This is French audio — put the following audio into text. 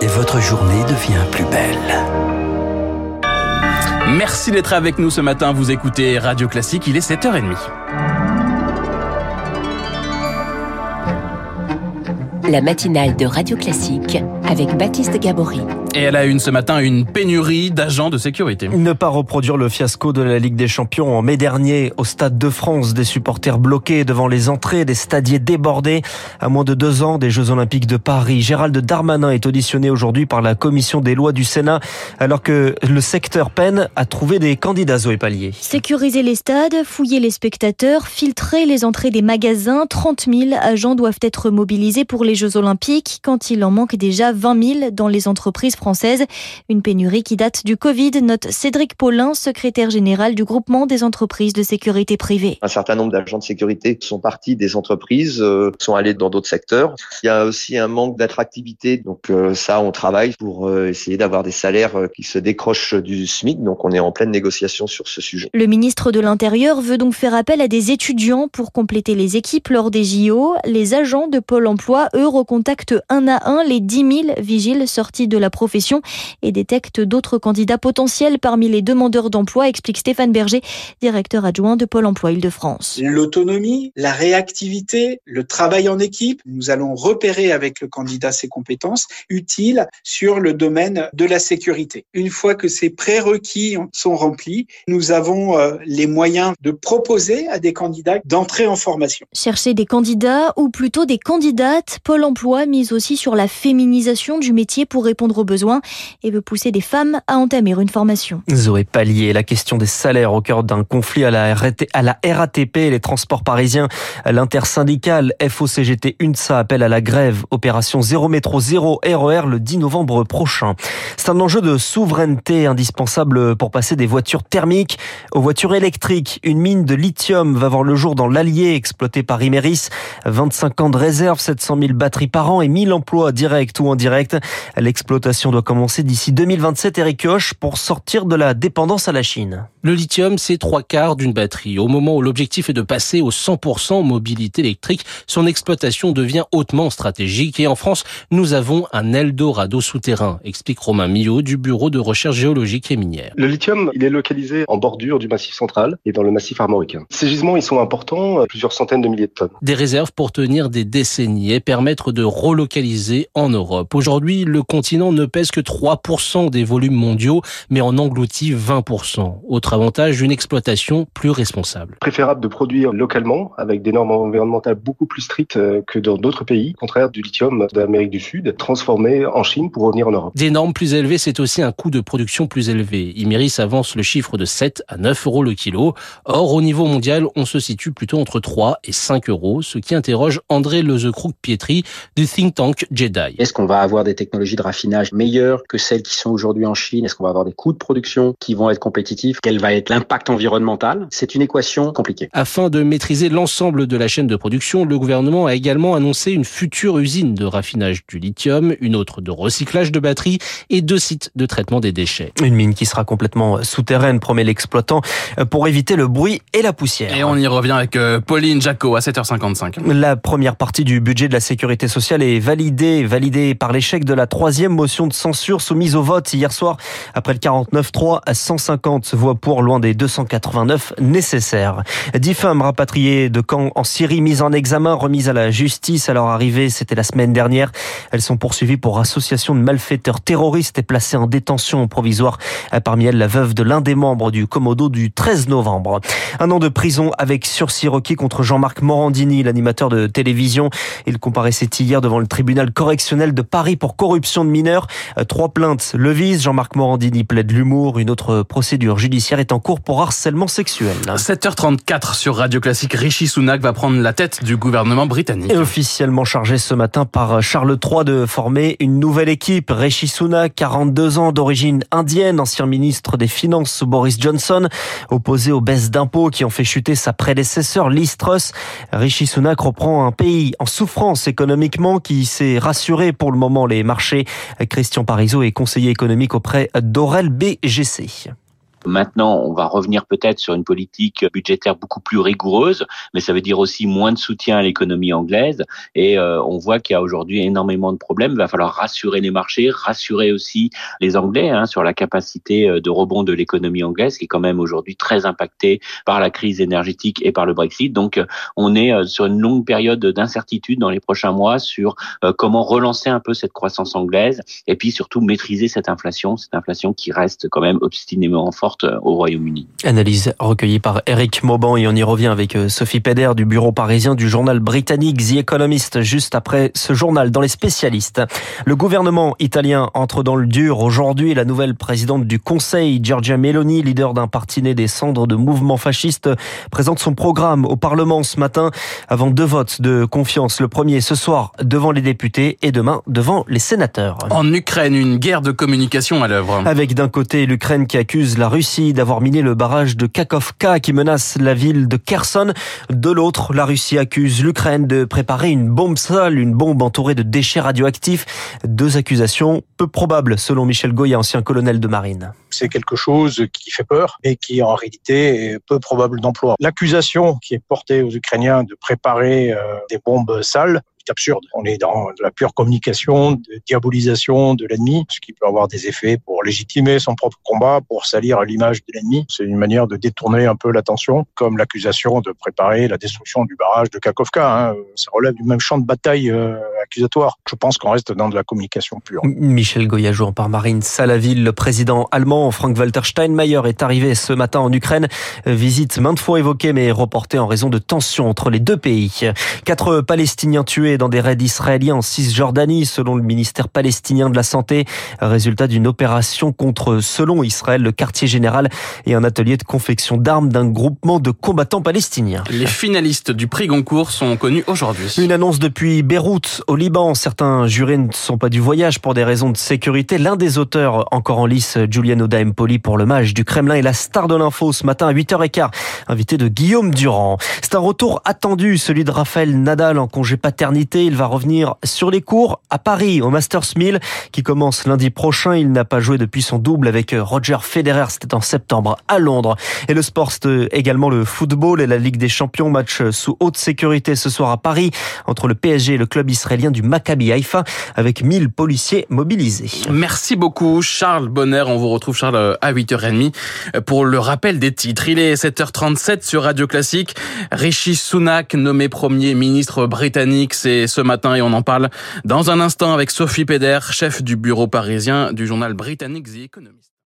et votre journée devient plus belle. Merci d'être avec nous ce matin. Vous écoutez Radio Classique, il est 7h30. La matinale de Radio Classique avec Baptiste Gabory. Et elle a une ce matin une pénurie d'agents de sécurité. Ne pas reproduire le fiasco de la Ligue des Champions en mai dernier au Stade de France, des supporters bloqués devant les entrées, des stadiers débordés. À moins de deux ans des Jeux Olympiques de Paris, Gérald Darmanin est auditionné aujourd'hui par la Commission des lois du Sénat, alors que le secteur peine à trouver des candidats Zoé Pallier. Sécuriser les stades, fouiller les spectateurs, filtrer les entrées des magasins, 30 000 agents doivent être mobilisés pour les Jeux Olympiques quand il en manque déjà 20 000 dans les entreprises française. Une pénurie qui date du Covid, note Cédric Paulin, secrétaire général du groupement des entreprises de sécurité privée. Un certain nombre d'agents de sécurité sont partis des entreprises, euh, sont allés dans d'autres secteurs. Il y a aussi un manque d'attractivité. Donc euh, ça, on travaille pour euh, essayer d'avoir des salaires qui se décrochent du SMIC. Donc on est en pleine négociation sur ce sujet. Le ministre de l'Intérieur veut donc faire appel à des étudiants pour compléter les équipes lors des JO. Les agents de Pôle emploi, eux, recontactent un à un les 10 000 vigiles sortis de la profession et détecte d'autres candidats potentiels parmi les demandeurs d'emploi, explique Stéphane Berger, directeur adjoint de Pôle emploi Île-de-France. L'autonomie, la réactivité, le travail en équipe, nous allons repérer avec le candidat ses compétences utiles sur le domaine de la sécurité. Une fois que ces prérequis sont remplis, nous avons euh, les moyens de proposer à des candidats d'entrer en formation. Chercher des candidats ou plutôt des candidates, Pôle emploi mise aussi sur la féminisation du métier pour répondre aux besoins et veut pousser des femmes à entamer une formation. Zoé Pallier, la question des salaires au cœur d'un conflit à la, à la RATP les transports parisiens. L'intersyndicale FOCGT UNSA appelle à la grève. Opération 0 métro 0 RER le 10 novembre prochain. C'est un enjeu de souveraineté indispensable pour passer des voitures thermiques aux voitures électriques. Une mine de lithium va voir le jour dans l'Allier exploité par Imeris. 25 ans de réserve, 700 000 batteries par an et 1000 emplois directs ou indirects. L'exploitation doit commencer d'ici 2027, Eric Koch, pour sortir de la dépendance à la Chine. Le lithium, c'est trois quarts d'une batterie. Au moment où l'objectif est de passer au 100% mobilité électrique, son exploitation devient hautement stratégique. Et en France, nous avons un Eldorado souterrain, explique Romain Millot du Bureau de recherche géologique et minière. Le lithium, il est localisé en bordure du massif central et dans le massif armoricain. Ces gisements, ils sont importants, plusieurs centaines de milliers de tonnes. Des réserves pour tenir des décennies et permettre de relocaliser en Europe. Aujourd'hui, le continent ne pèse que 3% des volumes mondiaux, mais en engloutit 20%. Autre avantage, une exploitation plus responsable. Préférable de produire localement avec des normes environnementales beaucoup plus strictes euh, que dans d'autres pays, au contraire du lithium d'Amérique du Sud, transformé en Chine pour revenir en Europe. Des normes plus élevées, c'est aussi un coût de production plus élevé. Imeris avance le chiffre de 7 à 9 euros le kilo. Or, au niveau mondial, on se situe plutôt entre 3 et 5 euros, ce qui interroge André Lezecroux-Pietri du think tank Jedi. Est-ce qu'on va avoir des technologies de raffinage meilleures que celles qui sont aujourd'hui en Chine? Est-ce qu'on va avoir des coûts de production qui vont être compétitifs? Quel va être l'impact environnemental? C'est une équation compliquée. Afin de maîtriser l'ensemble de la chaîne de production, le gouvernement a également annoncé une future usine de raffinage du lithium, une autre de recyclage de batteries et deux sites de traitement des déchets. Une mine qui sera complètement souterraine, promet l'exploitant, pour éviter le bruit et la poussière. Et on y revient avec euh, Pauline Jacot à 7h55. La première partie du budget de la sécurité sociale est validée, validée par l'échec de la troisième motion de censure soumise au vote hier soir après le 49-3 à 150 voix pour loin des 289 nécessaires. Dix femmes rapatriées de camps en Syrie mises en examen, remises à la justice à leur arrivée, c'était la semaine dernière. Elles sont poursuivies pour association de malfaiteurs terroristes et placées en détention provisoire. Parmi elles, la veuve de l'un des membres du Commodo du 13 novembre. Un an de prison avec sursis requis contre Jean-Marc Morandini, l'animateur de télévision. Il comparaissait hier devant le tribunal correctionnel de Paris pour corruption de mineurs. Trois plaintes le visent. Jean-Marc Morandini plaide l'humour. Une autre procédure judiciaire est en cours pour harcèlement sexuel. 7h34 sur Radio Classique, Rishi Sunak va prendre la tête du gouvernement britannique. Et officiellement chargé ce matin par Charles III de former une nouvelle équipe. Rishi Sunak, 42 ans d'origine indienne, ancien ministre des Finances sous Boris Johnson, opposé aux baisses d'impôts qui ont fait chuter sa prédécesseur Liz Truss. Rishi Sunak reprend un pays en souffrance économiquement qui s'est rassuré pour le moment les marchés. Christian Parizeau est conseiller économique auprès d'Aurel BGC. Maintenant, on va revenir peut-être sur une politique budgétaire beaucoup plus rigoureuse, mais ça veut dire aussi moins de soutien à l'économie anglaise. Et euh, on voit qu'il y a aujourd'hui énormément de problèmes. Il va falloir rassurer les marchés, rassurer aussi les Anglais hein, sur la capacité euh, de rebond de l'économie anglaise, qui est quand même aujourd'hui très impactée par la crise énergétique et par le Brexit. Donc, euh, on est sur une longue période d'incertitude dans les prochains mois sur comment relancer un peu cette croissance anglaise et puis surtout maîtriser cette inflation, cette inflation qui reste quand même obstinément forte au Royaume-Uni. Analyse recueillie par Eric Mauban et on y revient avec Sophie Peder du bureau parisien du journal britannique The Economist juste après ce journal dans les spécialistes. Le gouvernement italien entre dans le dur aujourd'hui. La nouvelle présidente du Conseil, Giorgia Meloni, leader d'un parti né des cendres de mouvements fascistes, présente son programme au Parlement ce matin avant deux votes de confiance. Le premier ce soir devant les députés et demain devant les sénateurs. En Ukraine, une guerre de communication à l'œuvre. Avec d'un côté l'Ukraine qui accuse la Russie d'avoir miné le barrage de Kakovka qui menace la ville de Kherson. De l'autre, la Russie accuse l'Ukraine de préparer une bombe sale, une bombe entourée de déchets radioactifs. Deux accusations peu probables selon Michel Goya, ancien colonel de marine. C'est quelque chose qui fait peur et qui en réalité est peu probable d'emploi. L'accusation qui est portée aux Ukrainiens de préparer euh, des bombes sales absurde. On est dans la pure communication, de diabolisation de l'ennemi, ce qui peut avoir des effets pour légitimer son propre combat, pour salir l'image de l'ennemi. C'est une manière de détourner un peu l'attention, comme l'accusation de préparer la destruction du barrage de Kakovka. Hein. Ça relève du même champ de bataille euh, accusatoire. Je pense qu'on reste dans de la communication pure. Michel Goyajour par Marine Salaville, le président allemand Frank-Walter Steinmeier est arrivé ce matin en Ukraine. Visite maintes fois évoquée mais reportée en raison de tensions entre les deux pays. Quatre Palestiniens tués dans des raids israéliens en Cisjordanie, selon le ministère palestinien de la Santé. Résultat d'une opération contre, selon Israël, le quartier général et un atelier de confection d'armes d'un groupement de combattants palestiniens. Les finalistes du prix Goncourt sont connus aujourd'hui. Une annonce depuis Beyrouth, au Liban. Certains jurés ne sont pas du voyage pour des raisons de sécurité. L'un des auteurs encore en lice, Giuliano Daempoli, pour le match du Kremlin, est la star de l'info ce matin à 8h15, invité de Guillaume Durand. C'est un retour attendu, celui de Raphaël Nadal en congé paternité il va revenir sur les cours à Paris, au Masters 1000, qui commence lundi prochain. Il n'a pas joué depuis son double avec Roger Federer. C'était en septembre à Londres. Et le sport, c'est également le football et la Ligue des Champions. Match sous haute sécurité ce soir à Paris entre le PSG et le club israélien du Maccabi Haïfa avec 1000 policiers mobilisés. Merci beaucoup Charles Bonner. On vous retrouve Charles à 8h30 pour le rappel des titres. Il est 7h37 sur Radio Classique. Rishi Sunak nommé premier ministre britannique. C'est ce matin et on en parle dans un instant avec Sophie Peder, chef du bureau parisien du journal britannique The Economist.